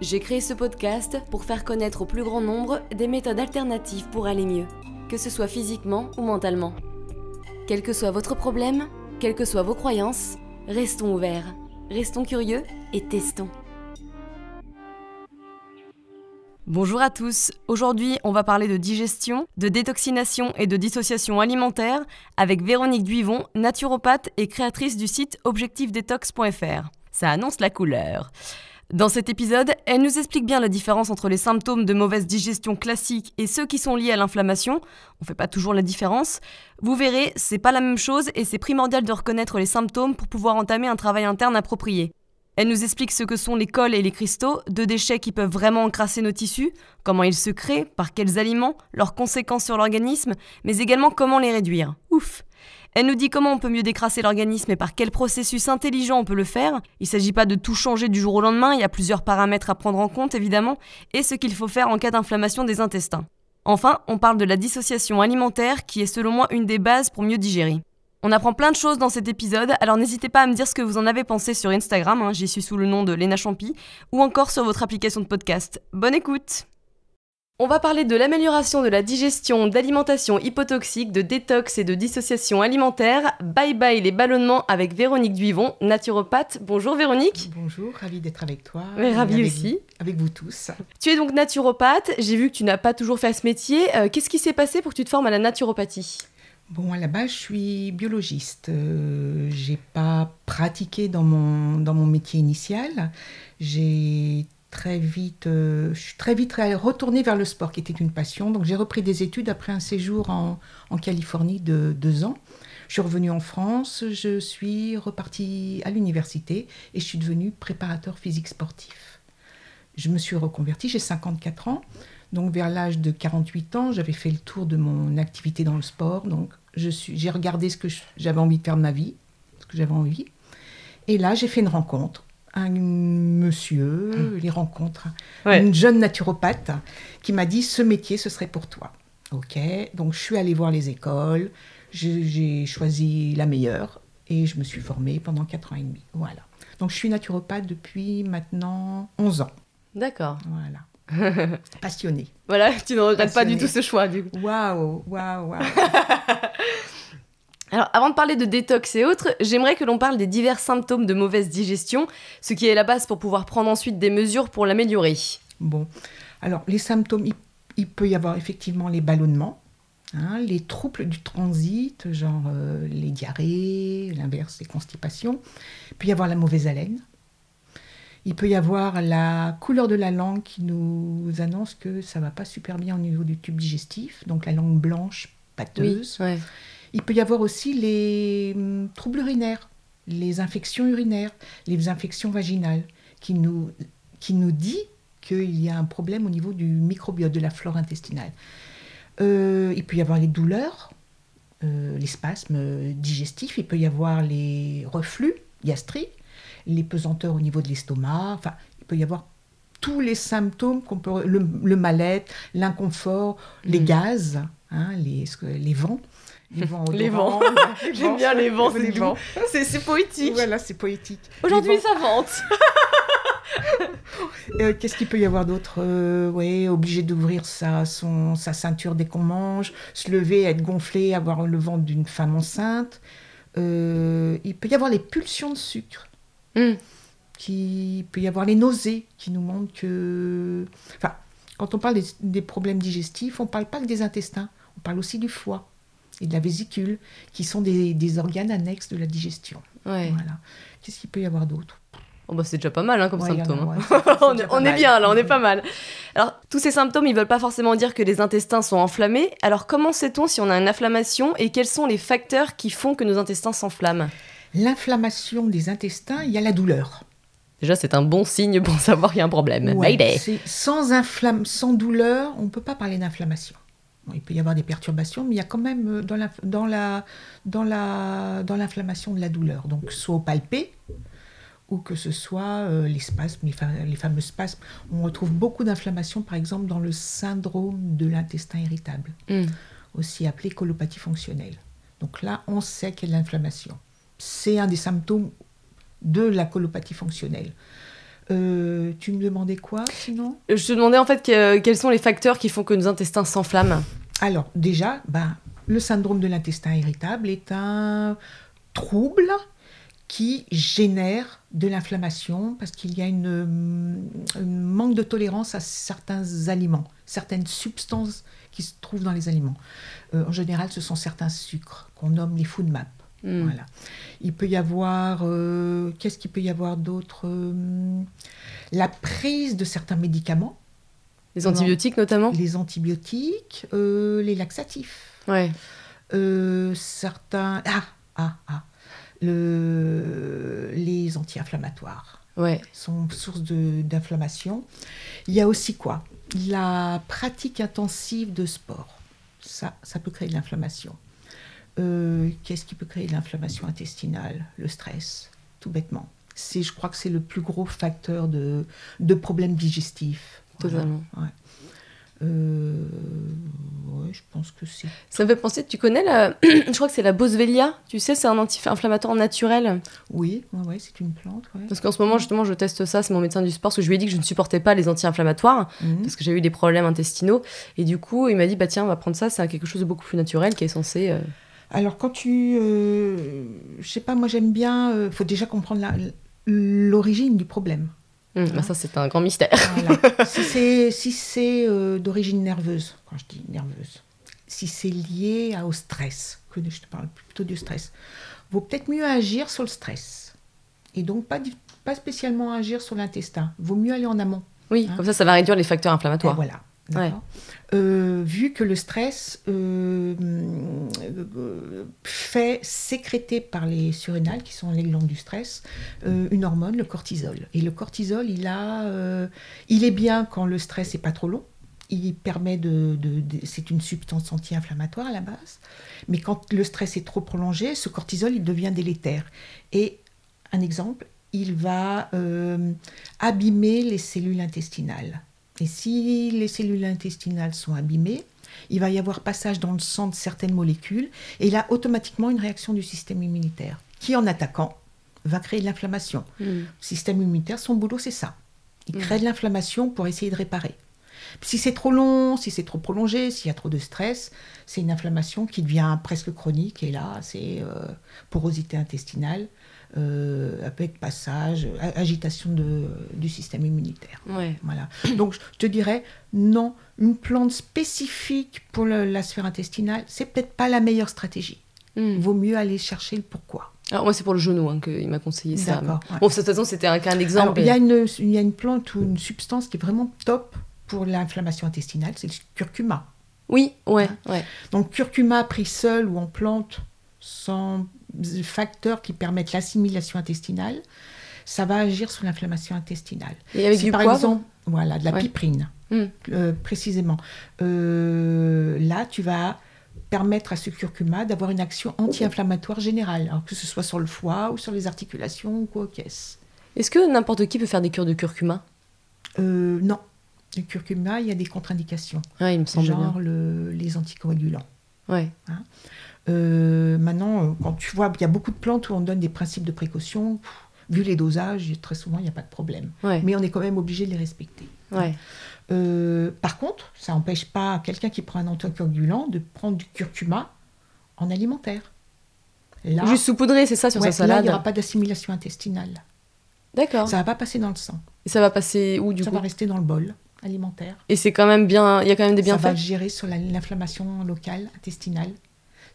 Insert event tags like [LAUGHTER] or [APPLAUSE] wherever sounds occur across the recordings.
J'ai créé ce podcast pour faire connaître au plus grand nombre des méthodes alternatives pour aller mieux, que ce soit physiquement ou mentalement. Quel que soit votre problème, quelles que soient vos croyances, restons ouverts, restons curieux et testons. Bonjour à tous, aujourd'hui on va parler de digestion, de détoxination et de dissociation alimentaire avec Véronique Duivon, naturopathe et créatrice du site objectifdetox.fr. Ça annonce la couleur. Dans cet épisode, elle nous explique bien la différence entre les symptômes de mauvaise digestion classique et ceux qui sont liés à l'inflammation. On fait pas toujours la différence. Vous verrez, c'est pas la même chose et c'est primordial de reconnaître les symptômes pour pouvoir entamer un travail interne approprié. Elle nous explique ce que sont les cols et les cristaux, deux déchets qui peuvent vraiment encrasser nos tissus, comment ils se créent, par quels aliments, leurs conséquences sur l'organisme, mais également comment les réduire. Ouf elle nous dit comment on peut mieux décrasser l'organisme et par quel processus intelligent on peut le faire. Il ne s'agit pas de tout changer du jour au lendemain, il y a plusieurs paramètres à prendre en compte évidemment, et ce qu'il faut faire en cas d'inflammation des intestins. Enfin, on parle de la dissociation alimentaire qui est selon moi une des bases pour mieux digérer. On apprend plein de choses dans cet épisode, alors n'hésitez pas à me dire ce que vous en avez pensé sur Instagram, hein, j'y suis sous le nom de Lena Champi, ou encore sur votre application de podcast. Bonne écoute On va parler de l'amélioration de la digestion, d'alimentation hypotoxique, de détox et de dissociation alimentaire. Bye bye les ballonnements avec Véronique Duivon, naturopathe. Bonjour Véronique. Bonjour, ravie d'être avec toi. Mais ravie aussi. Avec vous tous. Tu es donc naturopathe, j'ai vu que tu n'as pas toujours fait ce métier. Euh, Qu'est-ce qui s'est passé pour que tu te formes à la naturopathie? Bon, à la base, je suis biologiste. Euh, j'ai pas pratiqué dans mon, dans mon métier initial. J'ai très vite, euh, je suis très vite retournée vers le sport, qui était une passion. Donc, j'ai repris des études après un séjour en, en Californie de deux ans. Je suis revenue en France, je suis repartie à l'université et je suis devenue préparateur physique sportif. Je me suis reconvertie, j'ai 54 ans. Donc vers l'âge de 48 ans, j'avais fait le tour de mon activité dans le sport. Donc j'ai regardé ce que j'avais envie de faire de ma vie, ce que j'avais envie. Et là, j'ai fait une rencontre. Un monsieur, mmh. les rencontres, ouais. une jeune naturopathe qui m'a dit ce métier, ce serait pour toi. Ok, donc je suis allée voir les écoles, j'ai choisi la meilleure et je me suis formée pendant 4 ans et demi. Voilà. Donc je suis naturopathe depuis maintenant 11 ans. D'accord. Voilà. [LAUGHS] Passionnée. Voilà, tu ne regrettes pas du tout ce choix, du coup. Waouh, waouh, waouh. [LAUGHS] Alors, avant de parler de détox et autres, j'aimerais que l'on parle des divers symptômes de mauvaise digestion, ce qui est la base pour pouvoir prendre ensuite des mesures pour l'améliorer. Bon, alors les symptômes, il, il, peut y avoir effectivement les ballonnements, hein, les troubles du transit, genre euh, les diarrhées, l'inverse, les constipations. Il peut y avoir la mauvaise haleine. Il peut y avoir la couleur de la langue qui nous annonce que ça va pas super bien au niveau du tube digestif, donc la langue blanche, pâteuse. Oui, ouais. Il peut y avoir aussi les hum, troubles urinaires, les infections urinaires, les infections vaginales, qui nous, qui nous dit qu'il y a un problème au niveau du microbiote, de la flore intestinale. Euh, il peut y avoir les douleurs, euh, les spasmes digestifs, il peut y avoir les reflux gastriques, les pesanteurs au niveau de l'estomac, enfin, il peut y avoir tous les symptômes qu'on peut, le, le mal-être, l'inconfort, mmh. les gaz, hein, les, les vents. Les vents, [LAUGHS] les vents. J'aime bien les vents, c'est vents. C'est poétique. Voilà, c'est poétique. Aujourd'hui, ça vente. [LAUGHS] euh, Qu'est-ce qu'il peut y avoir d'autre euh, Ouais, obligé d'ouvrir sa, son, sa ceinture dès qu'on mange, se lever, être gonflé, avoir le ventre d'une femme enceinte. Euh, il peut y avoir les pulsions de sucre. Mm. Qui, il peut y avoir les nausées qui nous montrent que. Enfin, quand on parle des, des problèmes digestifs, on ne parle pas que des intestins, on parle aussi du foie et de la vésicule, qui sont des, des organes annexes de la digestion. Ouais. Voilà. Qu'est-ce qu'il peut y avoir d'autre? Oh bah c'est déjà pas mal hein, comme Ouais, symptôme. hein. [LAUGHS] on est, on bien là, on est pas mal. Alors, tous ces symptômes, ils veulent pas forcément dire que les intestins sont enflammés. Alors, comment sait-on si on a une inflammation et quels sont les facteurs qui font que nos intestins s'enflamment? L'inflammation des intestins, il y a la douleur. Déjà, c'est un bon signe pour [LAUGHS] savoir qu'il y a un problème. Ouais, sans, inflamme, sans douleur, on ne peut pas parler d'inflammation. Bon, il peut y avoir des perturbations, mais il y a quand même euh, dans la, dans la, dans la, dans l'inflammation de la douleur. Donc, soit au palpé, ou que ce soit euh, les spasmes, les, fa- les fameux spasmes. On retrouve beaucoup d'inflammation, par exemple, dans le syndrome de l'intestin irritable, Hmm. aussi appelé colopathie fonctionnelle. Donc là, on sait qu'il y a de l'inflammation. C'est un des symptômes de la colopathie fonctionnelle. Euh, tu me demandais quoi sinon? Je te demandais en fait que- quels sont les facteurs qui font que nos intestins s'enflamment. Alors déjà, ben, le syndrome de l'intestin irritable est un trouble qui génère de l'inflammation parce qu'il y a une, un manque de tolérance à certains aliments, certaines substances qui se trouvent dans les aliments. Euh, en général, ce sont certains sucres qu'on nomme les food maps. Hmm. Voilà. Il peut y avoir, euh, qu'est-ce qu'il peut y avoir d'autre Euh, La prise de certains médicaments, Les antibiotiques notamment? Les antibiotiques, euh, les laxatifs, Ouais. certains, ah, ah, ah, le- les anti-inflammatoires Ouais. sont source d'inflammation. Il y a aussi quoi? La pratique intensive de sport. Ça, ça peut créer de l'inflammation. Euh, Qu'est-ce qui peut créer de l'inflammation intestinale Le stress, tout bêtement. C'est, je crois que c'est le plus gros facteur de, de problèmes digestifs. Voilà. Totalement. Ouais. Euh, ouais, je pense que c'est. Ça me fait penser, tu connais la... [CLEARS THROAT] Je crois que c'est la Boswellia. Tu sais, c'est un anti-inflammatoire naturel. Oui, ouais, ouais, c'est une plante. Parce qu'en ce moment, justement, je teste ça. C'est mon médecin du sport. Parce que je lui ai dit que je ne supportais pas les anti-inflammatoires. Mhm. Parce que j'ai eu des problèmes intestinaux. Et du coup, il m'a dit, bah tiens, on va prendre ça. C'est quelque chose de beaucoup plus naturel qui est censé... euh, Alors, quand tu. euh, je sais pas, moi j'aime bien. Il faut déjà comprendre l'origine du problème. hum, bah, ça, c'est un grand mystère. Voilà. [LAUGHS] si c'est si euh, d'origine nerveuse, quand je dis nerveuse, si c'est lié à- au stress, que je te parle plutôt du stress, vaut peut-être mieux agir sur le stress. Et donc, pas, pas spécialement agir sur l'intestin. Vaut mieux aller en amont. Oui, Hein comme ça, ça va réduire les facteurs Et inflammatoires. voilà. Euh, vu que le stress euh, euh, fait sécréter par les surrénales, qui sont les glandes du stress, une hormone, le cortisol. Et le cortisol, il, a, il est bien quand le stress n'est pas trop long. Il permet de, de- c'est une substance anti-inflammatoire à la base, mais quand le stress est trop prolongé, ce cortisol il devient délétère. Et un exemple, il va abîmer les cellules intestinales. Et si les cellules intestinales sont abîmées, il va y avoir passage dans le sang de certaines molécules, et là, automatiquement, une réaction du système immunitaire, qui, en attaquant, va créer de l'inflammation. Le système immunitaire, son boulot, c'est ça. Il Mhm. crée de l'inflammation pour essayer de réparer. Si c'est trop long, si c'est trop prolongé, s'il y a trop de stress, c'est une inflammation qui devient presque chronique. Et là, c'est euh, porosité intestinale, avec passage, agitation de- du système immunitaire. Ouais. Voilà. Donc, je te dirais, non, une plante spécifique pour le- la sphère intestinale, c'est peut-être pas la meilleure stratégie. Il vaut mieux aller chercher le pourquoi. Alors, moi, c'est pour le genou hein, qu'il m'a conseillé ça. Mais- ouais. Bon, de toute façon, c'était un, Alors, exemple. il y, a une, il y a une plante ou une substance qui est vraiment top pour l'inflammation intestinale, c'est le curcuma. Oui, ouais, Hein ouais. Donc, curcuma pris seul ou en plante, sans facteurs qui permettent l'assimilation intestinale, ça va agir sur l'inflammation intestinale. Et avec du par poivre exemple, voilà, de la Ouais. piperine, Hum. euh, précisément, euh, là, tu vas permettre à ce curcuma d'avoir une action anti-inflammatoire générale, alors que ce soit sur le foie ou sur les articulations ou quoi qu'est-ce. Est-ce que n'importe qui peut faire des cures de curcuma? Euh, non. Le curcuma, il y a des contre-indications, Ouais, il me semble genre bien. le- les anticoagulants. Ouais. Euh, maintenant, euh, quand tu vois, il y a beaucoup de plantes où on donne des principes de précaution. pff, Vu les dosages, très souvent, il n'y a pas de problème. Ouais. Mais on est quand même obligé de les respecter. Ouais. Euh, par contre, ça n'empêche pas quelqu'un qui prend un anticoagulant de prendre du curcuma en alimentaire. Là, Juste saupoudrer, c'est ça, sur ouais, sa là, il salade n'y aura pas d'assimilation intestinale. D'accord. Ça ne va pas passer dans le sang. Et ça va passer où, du ça coup va rester dans le bol alimentaire. Et c'est quand même bien... Il y a quand même des ça va bienfaits gérer sur la- l'inflammation locale, intestinale,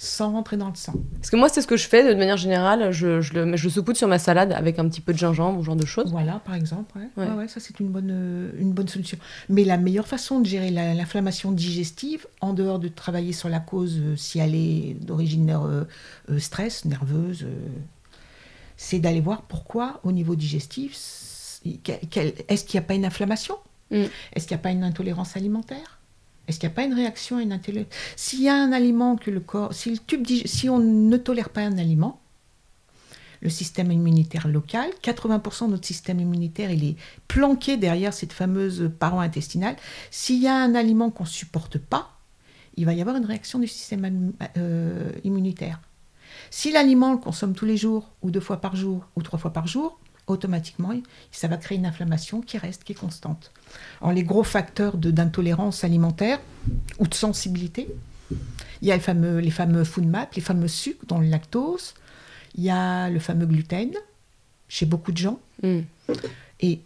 sans rentrer dans le sang. Parce que moi, c'est ce que je fais, de manière générale. Je, je le, je saupoudre sur ma salade avec un petit peu de gingembre, ou ce genre de choses. Voilà, par exemple. ouais. Ouais. Ça, c'est une bonne, euh, une bonne solution. Mais la meilleure façon de gérer la- l'inflammation digestive, en dehors de travailler sur la cause, euh, si elle est d'origine euh, stress, nerveuse, c'est d'aller voir pourquoi, au niveau digestif, est-ce qu'il n'y a pas une inflammation? Mm. Est-ce qu'il n'y a pas une intolérance alimentaire? Est-ce qu'il n'y a pas une réaction à une intolérance S'il y a un aliment que le corps, si on ne tolère pas un aliment, le système immunitaire local. 80% de notre système immunitaire, il est planqué derrière cette fameuse paroi intestinale. S'il y a un aliment qu'on ne supporte pas, il va y avoir une réaction du système euh, immunitaire. Si l'aliment le consomme tous les jours, ou deux fois par jour, ou trois fois par jour, automatiquement, ça va créer une inflammation qui reste, qui est constante. Alors, les gros facteurs d'intolérance alimentaire ou de sensibilité, il y a les fameux, les fameux food les fameux sucres, dont le lactose, il y a le fameux gluten, chez beaucoup de gens. Mm. Et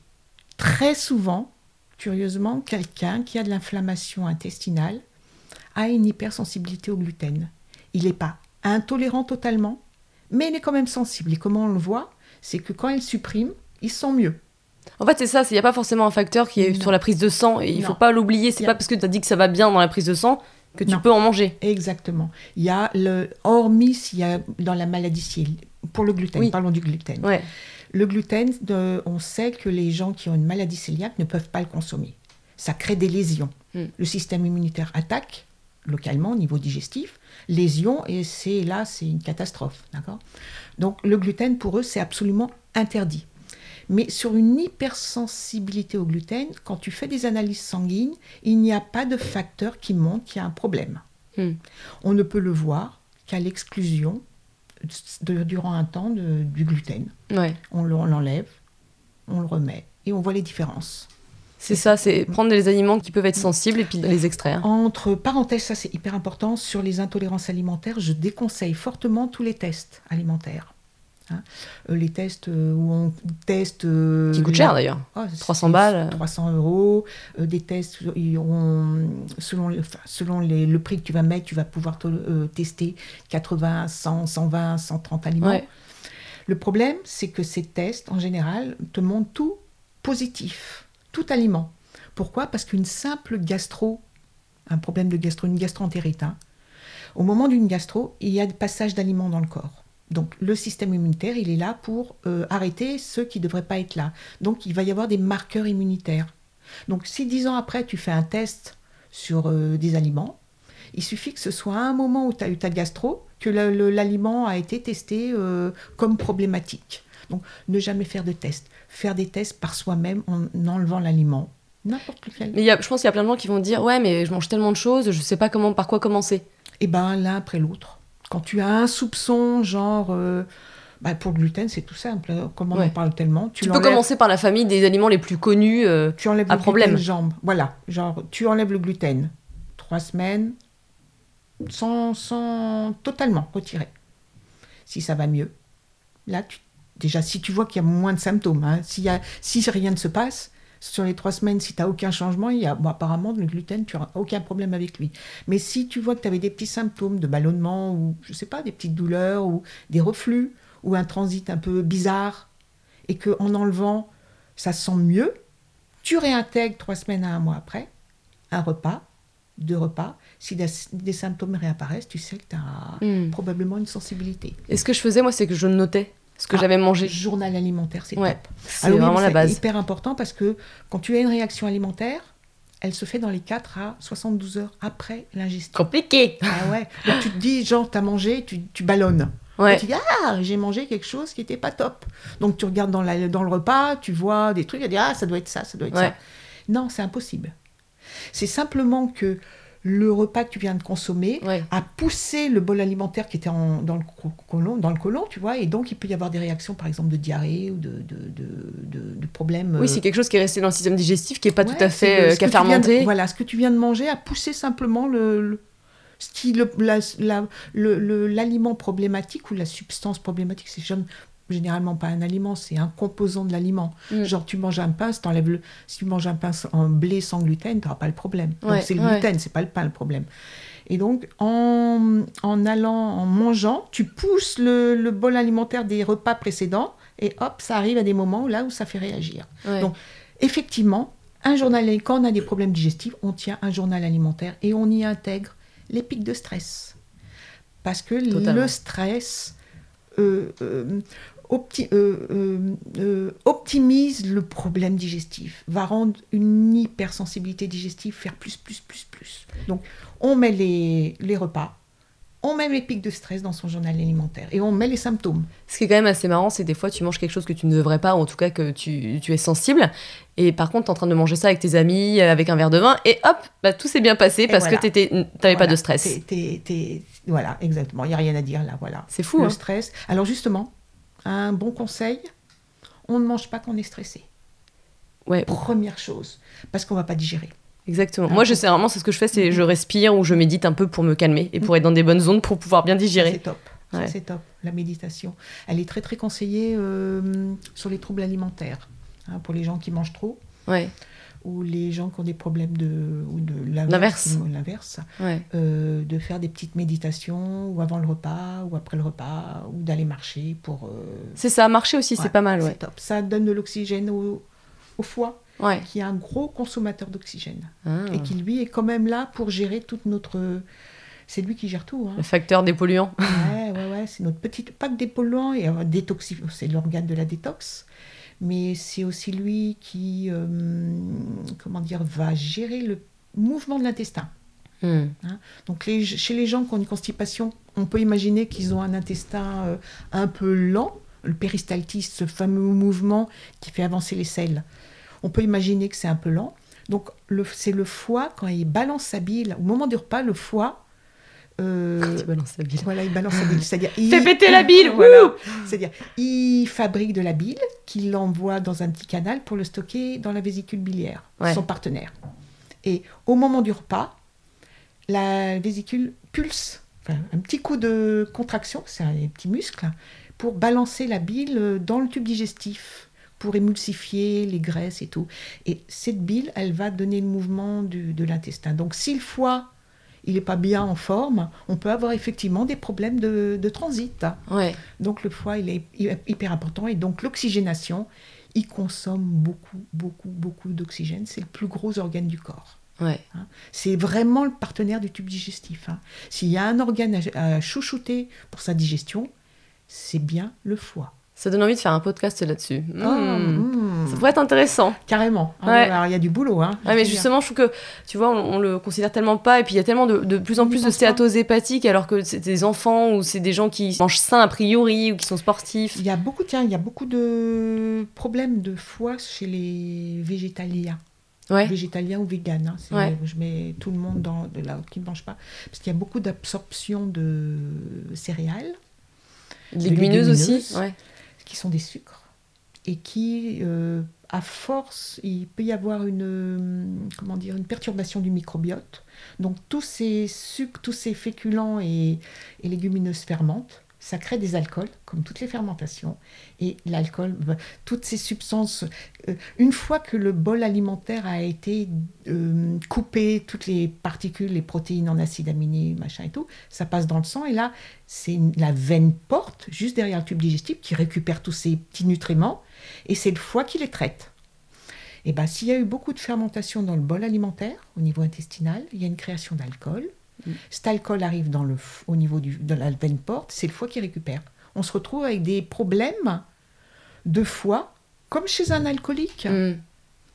très souvent, curieusement, quelqu'un qui a de l'inflammation intestinale a une hypersensibilité au gluten. Il n'est pas intolérant totalement, mais il est quand même sensible. Et comment on le voit? C'est que quand il supprime, il sent mieux. En fait, c'est ça, il n'y a pas forcément un facteur qui est sur la prise de sang, et il ne faut pas l'oublier. C'est pas parce que tu as dit que ça va bien dans la prise de sang que tu peux en manger. Exactement. Il y a le, hormis s'il y a dans la maladie pour le gluten, parlons du gluten. Le gluten, on sait que les gens qui ont une maladie cœliaque ne peuvent pas le consommer. Ça crée des lésions. Hmm. Le système immunitaire attaque localement au niveau digestif, lésions, et c'est là, c'est une catastrophe. D'accord? Donc le gluten, pour eux, c'est absolument interdit. Mais sur une hypersensibilité au gluten, quand tu fais des analyses sanguines, il n'y a pas de facteur qui montre qu'il y a un problème. Hmm. On ne peut le voir qu'à l'exclusion durant un temps du gluten. On l'enlève, on le remet et on voit les différences. C'est ça, c'est prendre des aliments qui peuvent être sensibles et puis les extraire. Entre parenthèses, ça c'est hyper important, sur les intolérances alimentaires, je déconseille fortement tous les tests alimentaires. Hein. Euh, les tests euh, où on teste. Euh, qui coûtent cher d'ailleurs. 300 balles. 300 euros. des tests, selon, selon le prix que tu vas mettre, tu vas pouvoir tester 80, 100, 120, 130 aliments. Le problème, c'est que ces tests, en général, te montrent tout positif, tout aliment. Pourquoi? Parce qu'une simple gastro, un problème de gastro, une gastroentérite, hein, au moment d'une gastro, il y a des passages d'aliments dans le corps. Donc le système immunitaire, il est là pour euh, arrêter ceux qui ne devraient pas être là. Donc il va y avoir des marqueurs immunitaires. Donc si dix ans après, tu fais un test sur euh, des aliments, il suffit que ce soit à un moment où tu as eu ta gastro, que l'aliment a été testé euh, comme problématique. Donc ne jamais faire de tests. Faire des tests par soi-même en enlevant l'aliment. N'importe lequel. Mais je pense qu'il y a plein de gens qui vont dire Ouais, mais je mange tellement de choses, je ne sais pas comment, par quoi commencer. Eh bien, l'un après l'autre. Quand tu as un soupçon, genre. Euh, bah, pour le gluten, c'est tout simple. Comment on en parle tellement Tu, peux commencer par la famille des aliments les plus connus euh, tu enlèves le problème. Gluten, jambes. Voilà, genre tu enlèves le gluten. Trois semaines, sans, sans totalement retirer. Si ça va mieux, là, tu, déjà, si tu vois qu'il y a moins de symptômes, hein, y a, si rien ne se passe, sur les trois semaines, si tu n'as aucun changement, il y a, bon, apparemment, le gluten, tu n'auras aucun problème avec lui. Mais si tu vois que tu avais des petits symptômes de ballonnement ou, je sais pas, des petites douleurs ou des reflux ou un transit un peu bizarre et qu'en enlevant, ça sent mieux, tu réintègres trois semaines à un mois après un repas, deux repas. Si des, symptômes réapparaissent, tu sais que tu as hmm. probablement une sensibilité. Et ce que je faisais, moi, c'est que je notais ce que ah, j'avais mangé. Journal alimentaire, c'est ouais, top. C'est vraiment la base. C'est hyper important parce que quand tu as une réaction alimentaire, elle se fait dans les 4 à 72 heures après l'ingestion. Compliqué Ah ouais. Donc tu te dis, genre, tu as mangé, tu, tu ballonnes. Ouais. tu dis, ah, j'ai mangé quelque chose qui n'était pas top. Donc tu regardes dans, la, dans le repas, tu vois des trucs, tu dis, ah, ça doit être ça, ça doit être ça. Non, c'est impossible. C'est simplement que le repas que tu viens de consommer a poussé le bol alimentaire qui était dans, le côlon, dans le côlon, tu vois, et donc il peut y avoir des réactions, par exemple, de diarrhée ou de, de, problèmes. Oui, c'est euh, quelque chose qui est resté dans le système digestif, qui n'est pas tout à fait, euh, qui a fermenté. voilà, ce que tu viens de manger a poussé simplement le, l'aliment problématique ou la substance problématique, c'est généralement pas un aliment, c'est un composant de l'aliment. Mm. Genre, tu manges un pain, si, le, si tu manges un pain en blé sans gluten, tu n'auras pas le problème. donc, c'est le gluten, c'est pas le pain le problème. Et donc, en, en, allant, en mangeant, tu pousses le, le, bol alimentaire des repas précédents et hop, ça arrive à des moments là où ça fait réagir. Donc, effectivement, un journal, quand on a des problèmes digestifs, on tient un journal alimentaire et on y intègre les pics de stress. Parce que le stress, euh, euh, opti- euh, euh, euh, optimise le problème digestif, va rendre une hypersensibilité digestive faire plus, plus, plus, plus. Donc, on met les, les repas, on met les pics de stress dans son journal alimentaire et on met les symptômes. Ce qui est quand même assez marrant, c'est des fois tu manges quelque chose que tu ne devrais pas, ou en tout cas que tu, tu es sensible, et par contre tu es en train de manger ça avec tes amis, avec un verre de vin, et hop, bah, tout s'est bien passé Et parce voilà. que tu n'avais pas de stress. Voilà, exactement. Il n'y a rien à dire là, voilà. C'est fou, le hein. stress. Alors justement, un bon conseil, on ne mange pas quand on est stressé. Ouais, Première chose, parce qu'on va pas digérer. exactement. Ah, Moi, je sais vraiment, c'est ce que je fais, c'est je respire ou je médite un peu pour me calmer et pour être dans des bonnes zones pour pouvoir bien digérer. C'est top. Ouais. c'est top. La méditation, elle est très très conseillée euh, sur les troubles alimentaires, hein, pour les gens qui mangent trop Ouais, ou les gens qui ont des problèmes de ou de L'inverse. ou l'inverse, ouais. euh, de faire des petites méditations ou avant le repas ou après le repas ou d'aller marcher pour. euh, C'est ça, marcher aussi, ouais, c'est pas mal, ouais. C'est top. Ça donne de l'oxygène au, au foie, Ouais. qui est un gros consommateur d'oxygène Ah. et qui lui est quand même là pour gérer toute notre. C'est lui qui gère tout. hein. Le facteur des polluants. Ouais, ouais, ouais, c'est notre petite. Pas que des polluants, et euh, détoxi- c'est l'organe de la détox, mais c'est aussi lui qui, euh, comment dire, va gérer le mouvement de l'intestin. Hmm. Donc les- chez les gens qui ont une constipation, on peut imaginer qu'ils ont un intestin euh, un peu lent, le péristaltisme, ce fameux mouvement qui fait avancer les selles. On peut imaginer que c'est un peu lent. Donc c'est le foie, quand il balance sa bile, au moment du repas, le foie... euh, Tu balances la bile. voilà, il balance sa bile. C'est-à-dire, [LAUGHS] il- Fais péter la bile, Voilà. C'est-à-dire, il fabrique de la bile qu'il envoie dans un petit canal pour le stocker dans la vésicule biliaire, Ouais. son partenaire. Et au moment du repas, la vésicule pulse, enfin, un petit coup de contraction, c'est un petit muscle, pour balancer la bile dans le tube digestif, pour émulsifier les graisses et tout. Et cette bile, elle va donner le mouvement du- de l'intestin. Donc si le foie, il n'est pas bien en forme, on peut avoir effectivement des problèmes de, de transit. Ouais. Donc le foie, il est hy- hyper important. Et donc l'oxygénation, il consomme beaucoup, beaucoup, beaucoup d'oxygène. C'est le plus gros organe du corps. Ouais. hein. C'est vraiment le partenaire du tube digestif. hein. S'il y a un organe à, à chouchouter pour sa digestion, c'est bien le foie. Ça donne envie de faire un podcast là-dessus. Hmm. Ah, mm, Ça pourrait être intéressant. Carrément. Ah Ouais. alors il y a du boulot. Hein, Ouais, mais justement, je trouve que, tu vois, on, on le considère tellement pas, et puis il y a tellement de, de plus en On plus de pense pas. stéatose hépatique, alors que c'est des enfants ou c'est des gens qui mangent sain a priori ou qui sont sportifs. Il y a beaucoup, tiens, il y a beaucoup de problèmes de foie chez les végétaliens. Ouais. végétalien ou vegan. hein. Ouais. Je mets tout le monde dans de là qui ne mange pas. Parce qu'il y a beaucoup d'absorption de céréales, Légumineuses aussi. légumineuses. Ouais. Qui sont des sucres, et qui, euh, à force, il peut y avoir une, euh, comment dire, une perturbation du microbiote. Donc tous ces sucres, tous ces féculents et, et légumineuses fermentent. Ça crée des alcools, comme toutes les fermentations. Et l'alcool, bah, toutes ces substances, euh, une fois que le bol alimentaire a été euh, coupé, toutes les particules, les protéines en acides aminés, machin et tout, ça passe dans le sang. Et là, c'est la veine porte, juste derrière le tube digestif, qui récupère tous ces petits nutriments. Et c'est le foie qui les traite. Et ben, s'il y a eu beaucoup de fermentation dans le bol alimentaire, au niveau intestinal, il y a une création d'alcool. Mm. Cet alcool arrive au niveau de la veine porte, c'est le foie qui récupère. On se retrouve avec des problèmes de foie, comme chez un alcoolique. Hmm.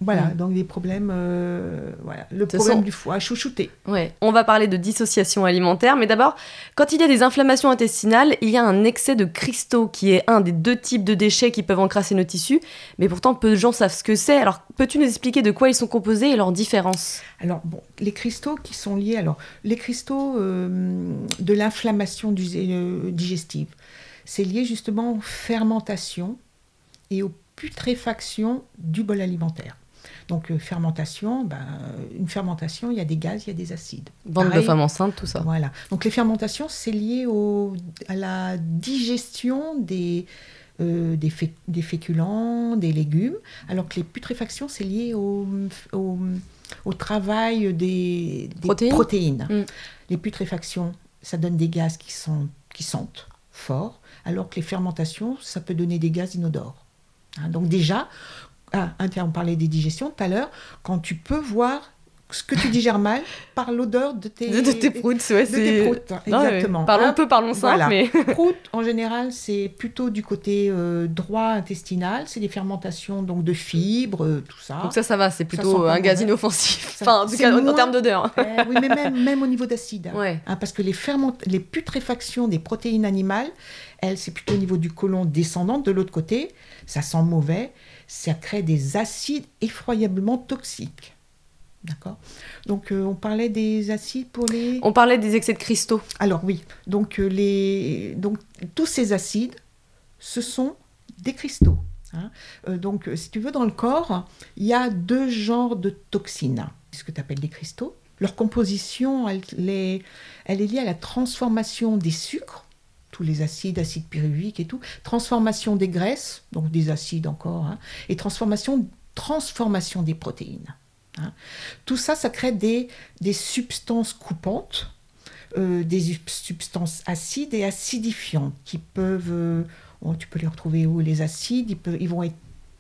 Voilà, Mm. donc des problèmes, euh, voilà, le problème du foie, chouchouté. Ouais. On va parler de dissociation alimentaire, mais d'abord, quand il y a des inflammations intestinales, il y a un excès de cristaux qui est un des deux types de déchets qui peuvent encrasser nos tissus, mais pourtant peu de gens savent ce que c'est. Alors, peux-tu nous expliquer de quoi ils sont composés et leurs différences Alors, bon, les cristaux qui sont liés, alors, les cristaux euh, de l'inflammation euh, digestive, c'est lié justement aux fermentations et aux putréfactions du bol alimentaire. Donc, euh, fermentation, ben, une fermentation, il y a des gaz, il y a des acides. Bande de femmes enceintes, tout ça. Voilà. Donc, les fermentations, c'est lié au, à la digestion des, euh, des, fé- des féculents, des légumes, alors que les putréfactions, c'est lié au, au, au travail des, des Protéines Mm. Les putréfactions, ça donne des gaz qui, sont, qui sentent fort, alors que les fermentations, ça peut donner des gaz inodores. Hein, donc déjà, ah, on parlait des digestions tout à l'heure, quand tu peux voir ce que tu digères mal par l'odeur de tes, de, tes proutes. Ouais, de tes proutes, exactement. parlons un peu, parlons simple. Voilà. Mais... [LAUGHS] proutes, en général, c'est plutôt du côté euh, droit intestinal. C'est des fermentations donc de fibres, euh, tout ça. Donc ça, ça va. C'est plutôt un gaz inoffensif. enfin, en tout cas, en termes d'odeur. [LAUGHS] Eh oui, mais même, même au niveau d'acide. Ouais. Hein, parce que les, ferment... les putréfactions des protéines animales, elles, c'est plutôt au niveau du côlon descendant. De l'autre côté, ça sent mauvais. Ça crée des acides effroyablement toxiques. D'accord? Donc euh, on parlait des acides pour les. On parlait des excès de cristaux. Alors oui. Donc euh, les donc tous ces acides, ce sont des cristaux. Hein. Euh, donc si tu veux dans le corps, il y a deux genres de toxines. Ce que tu appelles des cristaux. Leur composition, elle, elle est liée à la transformation des sucres tous les acides, acides pyruviques et tout, transformation des graisses, donc des acides encore, hein, et transformation, transformation des protéines. Hein. Tout ça, ça crée des, des substances coupantes, euh, des substances acides et acidifiantes qui peuvent, euh, oh, tu peux les retrouver où les acides, ils, peuvent, ils vont être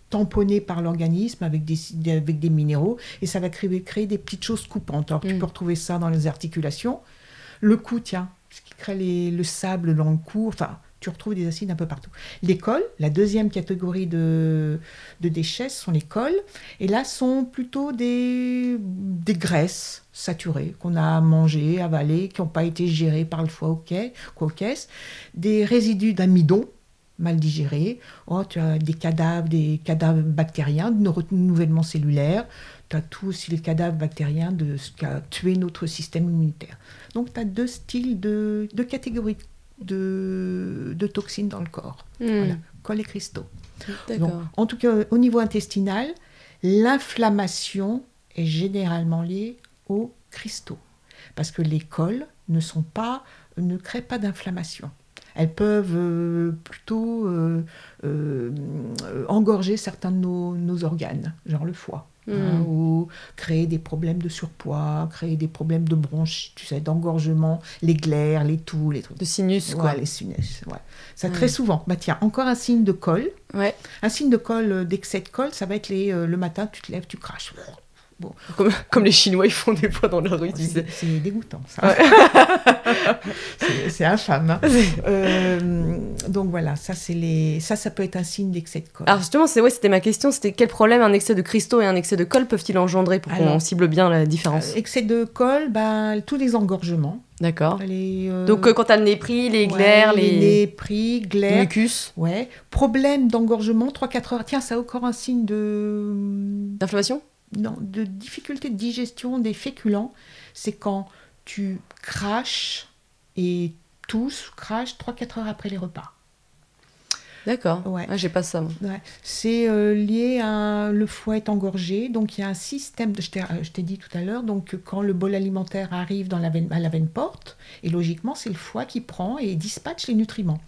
tamponnés par l'organisme avec des, avec des minéraux et ça va créer, créer des petites choses coupantes. Alors tu mm. peux retrouver ça dans les articulations. Le cou, tiens, le sable dans le cou, enfin tu retrouves des acides un peu partout. Les cols, la deuxième catégorie de, déchets, sont les cols. Et là, sont plutôt des, des graisses saturées qu'on a mangées, avalées, qui n'ont pas été gérées par le foie au caisse, des résidus d'amidon mal digérés. Oh, tu as des cadavres, des cadavres bactériens, de renouvellement cellulaire. Tu as tout aussi les cadavres bactériens de ce qui a tué notre système immunitaire. Donc, tu as deux styles de, de catégories de, toxines dans le corps. Voilà, colle et cristaux. en tout cas, au niveau intestinal, l'inflammation est généralement liée aux cristaux. Parce que les cols ne, sont pas, ne créent pas d'inflammation. Elles peuvent euh, plutôt euh, euh, engorger certains de nos organes, genre le foie. Hein, hmm. ou créer des problèmes de surpoids, créer des problèmes de bronches, tu sais, d'engorgement, les glaires, les toux, les trucs. De sinus, quoi. les sinus, ouais. Ça, très souvent. Bah tiens, encore un signe de col. Ouais. Un signe de col, d'excès de col, ça va être les, le matin, tu te lèves, tu craches. Comme, les Chinois, ils font des fois dans la rue. c'est dégoûtant, ça. [LAUGHS] c'est infâme. Hein. Euh, donc voilà, ça, les... ça, ça peut être un signe d'excès de colle. Alors justement, ouais, c'était ma question, c'était quel problème un excès de cristaux et un excès de colle peuvent-ils engendrer pour qu'on cible bien la différence euh, Excès de colle, ben, tous les engorgements. D'accord. Euh, donc quand tu as le nez pris, les glaires, les... les nez pris, glaires. Mucus. Ouais. Problème d'engorgement, 3-4 heures. Tiens, ça a encore un signe de... D'inflammation? Non, de difficulté de digestion des féculents, c'est quand tu craches et tousses, craches 3-4 heures après les repas. D'accord. Ouais. Ah, j'ai pas ça. C'est euh, lié à le foie est engorgé, donc il y a un système. De, je t'ai dit tout à l'heure, donc quand le bol alimentaire arrive dans la veine, à la veine porte, et logiquement c'est le foie qui prend et dispatche les nutriments.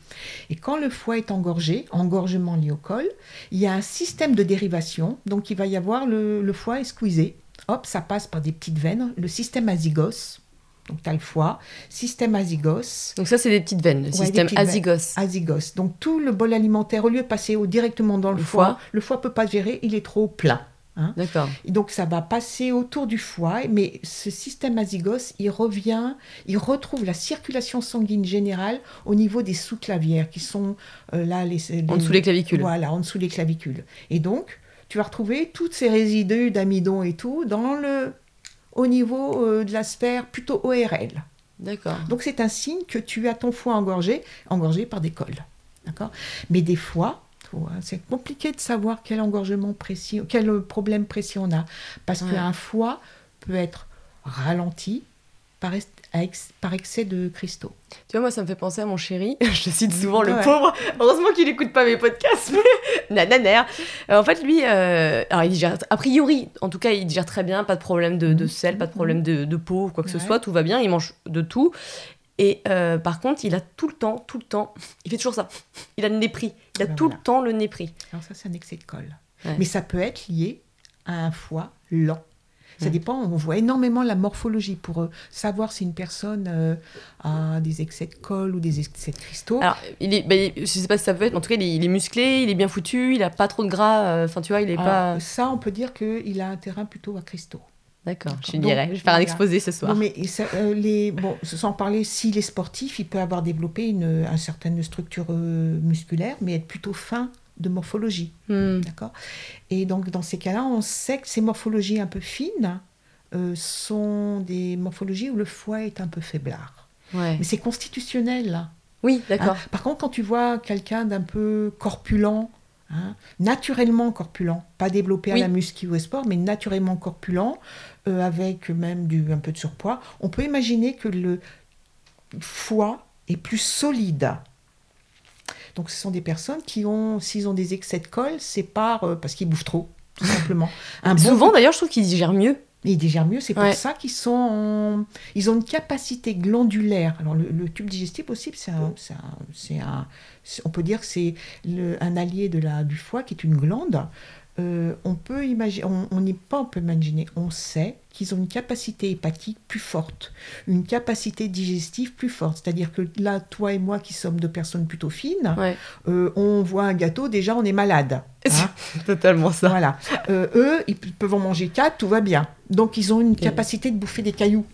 Et quand le foie est engorgé, engorgement lié au col, il y a un système de dérivation, donc il va y avoir le, le foie est squeezé. Hop, ça passe par des petites veines, le système azygos, donc, tu as le foie, système azygos. Donc, ça, c'est des petites veines, le système azygos. Azygos. Donc, tout le bol alimentaire, au lieu de passer directement dans le, foie, le foie ne peut pas gérer, il est trop plein. Hein. D'accord. donc, ça va passer autour du foie, mais ce système azygos, il revient, il retrouve la circulation sanguine générale au niveau des sous-clavières, qui sont euh, là, les, En dessous des clavicules. Voilà, en dessous des clavicules. Et donc, tu vas retrouver tous ces résidus d'amidon et tout dans le au niveau euh, de la sphère plutôt ORL. D'accord. Donc c'est un signe que tu as ton foie engorgé, engorgé par des cols. D'accord? Mais des fois, c'est compliqué de savoir quel engorgement précis, quel problème précis on a. Parce qu'un foie peut être ralenti par, par excès de cristaux. Tu vois, moi, ça me fait penser à mon chéri. [LAUGHS] Je cite souvent le pauvre. Heureusement qu'il n'écoute pas mes podcasts, mais [LAUGHS] nananer. Euh, en fait, lui, euh, alors il digère, a priori, en tout cas, il digère très bien, pas de problème de, de sel, pas de problème de, de peau, quoi que ce soit, tout va bien, il mange de tout. Et euh, par contre, il a tout le temps, tout le temps, il fait toujours ça. [LAUGHS] Il a le nez pris. Il a ben tout le temps le nez pris. Alors ça, c'est un excès de colle. Mais ça peut être lié à un foie lent. Ça mm. dépend, on voit énormément la morphologie pour euh, savoir si une personne euh, a des excès de colle ou des excès de cristaux. Alors, il est, je sais pas si ça peut être, mais en tout cas, il est, musclé, il est bien foutu, il a pas trop de gras, euh, enfin, tu vois, il est pas... Ça, on peut dire qu'il a un terrain plutôt à cristaux. D'accord, je dirais. Je vais faire un exposé ce soir. Non, mais euh, les, bon, sans parler, s'il est sportif, il peut avoir développé une, une certaine structure musculaire, mais être plutôt fin de morphologie. Hmm. D'accord? Et donc, dans ces cas-là, on sait que ces morphologies un peu fines euh, sont des morphologies où le foie est un peu faiblard. Ouais. Mais c'est constitutionnel. là. Oui, d'accord. Hein? Par contre, quand tu vois quelqu'un d'un peu corpulent, hein, naturellement corpulent, pas développé à Oui. la muscu ou au sport, mais naturellement corpulent, euh, avec même du, un peu de surpoids, on peut imaginer que le foie est plus solide. Donc, ce sont des personnes qui ont, s'ils ont des excès de colle, c'est par, euh, parce qu'ils bouffent trop, tout simplement. [LAUGHS] Un bon Souvent, d'ailleurs, je trouve qu'ils digèrent mieux. ils digèrent mieux, c'est pour Ouais. ça qu'ils sont en- Ils ont une capacité glandulaire. Alors, le, le tube digestif aussi, c'est un, c'est un- On peut dire que c'est le- un allié de la, du foie qui est une glande. Euh, on peut imaginer, on n'est pas, on peut imaginer, on sait qu'ils ont une capacité hépatique plus forte, une capacité digestive plus forte. C'est-à-dire que là, toi et moi qui sommes deux personnes plutôt fines, Ouais. euh, on voit un gâteau, déjà on est malade. [LAUGHS] hein. Totalement ça. Voilà. Euh, eux, ils pe- peuvent en manger quatre, tout va bien. Donc, ils ont une capacité de bouffer des cailloux.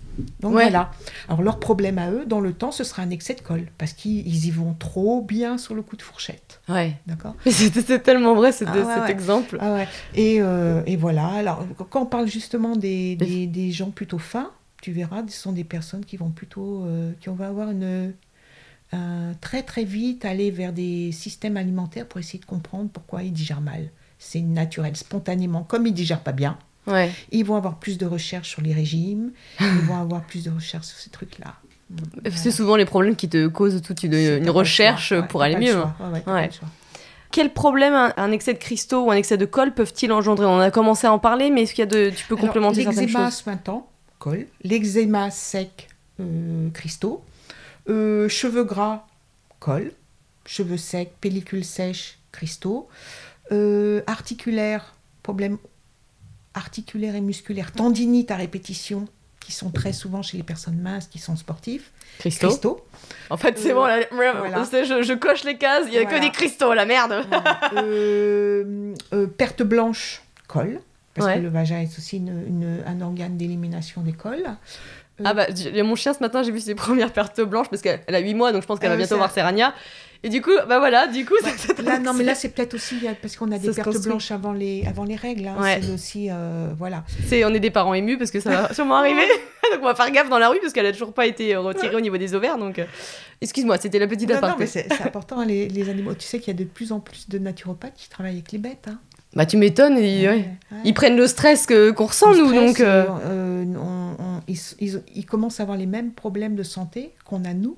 Donc, Ouais. voilà. Alors, leur problème à eux, dans le temps, ce sera un excès de colle. Parce qu'ils ils y vont trop bien sur le coup de fourchette. Ouais. D'accord [LAUGHS] C'est tellement vrai Ah ouais, cet ouais. exemple. ah ouais. et, euh, et voilà. Alors, quand on parle justement des, des, des gens plutôt fins, tu verras, ce sont des personnes qui vont plutôt. euh, qui vont avoir une. un- très, très vite aller vers des systèmes alimentaires pour essayer de comprendre pourquoi ils digèrent mal. C'est naturel, spontanément. Comme ils digèrent pas bien, Ouais. ils vont avoir plus de recherches sur les régimes, ils vont avoir plus de recherches sur ces trucs-là. C'est souvent les problèmes qui te causent toute une, une recherche ouais, pour aller mieux. Quels problèmes un, excès de cristaux ou un excès de colle peuvent-ils engendrer? On a commencé à en parler, mais est-ce qu'il y a de, tu peux Alors, complémenter certaines L'eczéma choses? ce printemps, colle. L'eczéma sec, euh, cristaux. Euh, cheveux gras, colle. Cheveux secs, pellicule sèche, cristaux. Euh, articulaire, problème articulaire et musculaire, tendinite à répétition, qui sont très souvent chez les personnes minces qui sont sportifs. Cristaux. Cristaux. En fait, c'est Euh, bon, là, voilà. c'est- je, je coche les cases, il y a Voilà. que des cristaux, la merde. Euh, euh, perte blanche, colle. Parce Ouais. que le vagin est aussi une- une- un organe d'élimination des colles. Ah bah, mon chien ce matin, j'ai vu ses premières pertes blanches parce qu'elle elle a 8 mois, donc je pense qu'elle va bientôt voir ses ragnas. Et du coup, bah voilà, du coup, ça- ça- [LAUGHS] Là, non, mais là, c'est peut-être aussi euh, parce qu'on a des pertes construit. blanches avant les, avant les règles. hein. Ouais. C'est aussi, euh, voilà. c'est, on est des parents émus parce que ça va [LAUGHS] sûrement arriver. [LAUGHS] donc on va faire gaffe dans la rue parce qu'elle a toujours pas été retirée au niveau des ovaires. Donc, euh, excuse-moi, c'était la petite Non, non, aparté. mais c'est important, hein, les, les animaux. Tu sais qu'il y a de plus en plus de naturopathes qui travaillent avec les bêtes. hein. Bah tu m'étonnes, ouais. ils prennent le stress que, qu'on ressent Le nous, stress, donc. euh, euh, on- on- ils, ils- ils commencent à avoir les mêmes problèmes de santé qu'on a nous.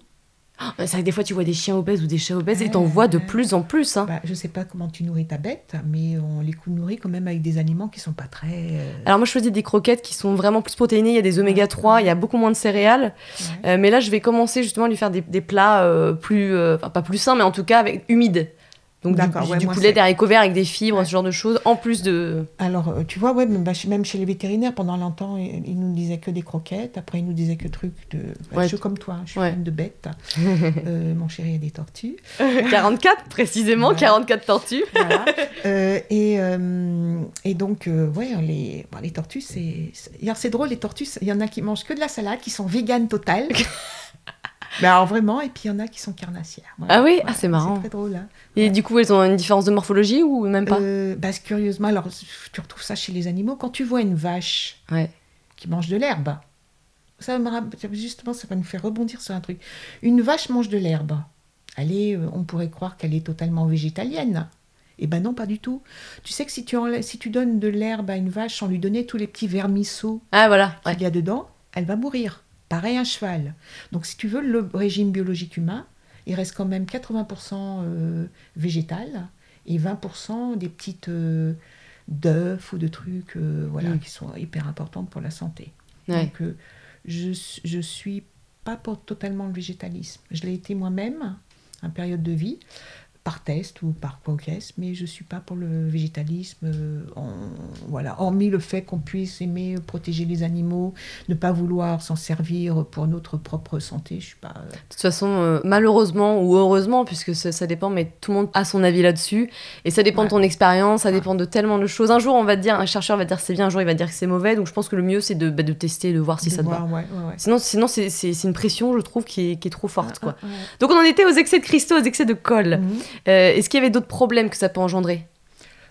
Bah, c'est vrai que des fois tu vois des chiens obèses ou des chats obèses et t'en vois de plus en plus. Hein. Bah, je sais pas comment tu nourris ta bête, mais on les nourrit quand même avec des aliments qui sont pas très. euh, Alors moi je faisais des croquettes qui sont vraiment plus protéinées, il y a des oméga 3, il y a beaucoup moins de céréales. ouais. Euh, mais là je vais commencer justement à lui faire des, des plats euh, plus, enfin pas plus sains, mais en tout cas avec humides. Donc du, D'accord, ouais, du moi, poulet, des haricots verts avec des fibres, Ouais. ce genre de choses, en plus de... Alors, euh, tu vois, ouais, même, bah, chez- même chez les vétérinaires, pendant longtemps, ils, nous disaient que des croquettes. Après, ils nous disaient que trucs de. bah, Ouais. Je suis comme toi, hein, je suis fan de bêtes. [LAUGHS] Euh, mon chéri a des tortues. 44 précisément, Ouais. 44 tortues. Voilà. Euh, et, euh, et donc, euh, ouais, les, bon, les tortues, c'est. C'est drôle, les tortues, il y en a qui mangent que de la salade, qui sont véganes totales. [LAUGHS] Mais alors vraiment, et puis il y en a qui sont carnassières. Voilà. Ah oui, ah, c'est marrant. C'est très drôle. hein. Et du coup elles ont une différence de morphologie ou même pas? Euh, bah, curieusement, alors tu retrouves ça chez les animaux. Quand tu vois une vache Ouais. qui mange de l'herbe, ça justement, ça va nous faire rebondir sur un truc. Une vache mange de l'herbe. Elle est, euh, on pourrait croire qu'elle est totalement végétalienne. Eh ben non, pas du tout. Tu sais que si tu, enlè- si tu donnes de l'herbe à une vache sans lui donner tous les petits vermisseaux Ah voilà, ouais. qu'il y a dedans, elle va mourir. Pareil un cheval. Donc si tu veux le régime biologique humain, il reste quand même 80% euh, végétal et 20% des petites euh, d'œufs ou de trucs euh, voilà, Mm. qui sont hyper importantes pour la santé. Ouais. Donc je ne suis pas pour totalement le végétalisme. Je l'ai été moi-même en période de vie. Par test ou par conquête, mais je ne suis pas pour le végétalisme. euh, en- voilà. Hormis le fait qu'on puisse aimer protéger les animaux, ne pas vouloir s'en servir pour notre propre santé, je suis pas. De toute façon, euh, malheureusement ou heureusement, puisque ça, ça dépend, mais tout le monde a son avis là-dessus. Et ça dépend de ton expérience, ça dépend de tellement de choses. Un jour, on va te dire, un chercheur va te dire c'est bien, un jour, il va te dire que c'est mauvais. Donc je pense que le mieux, c'est de, bah, de tester, de voir si de ça te va. voir, ouais, ouais. Sinon, sinon c'est, une pression, je trouve, qui est, qui est trop forte. quoi. Ah, ah, ah. Donc on en était aux excès de cristaux, aux excès de colle. Mhm. Euh, est-ce qu'il y avait d'autres problèmes que ça peut engendrer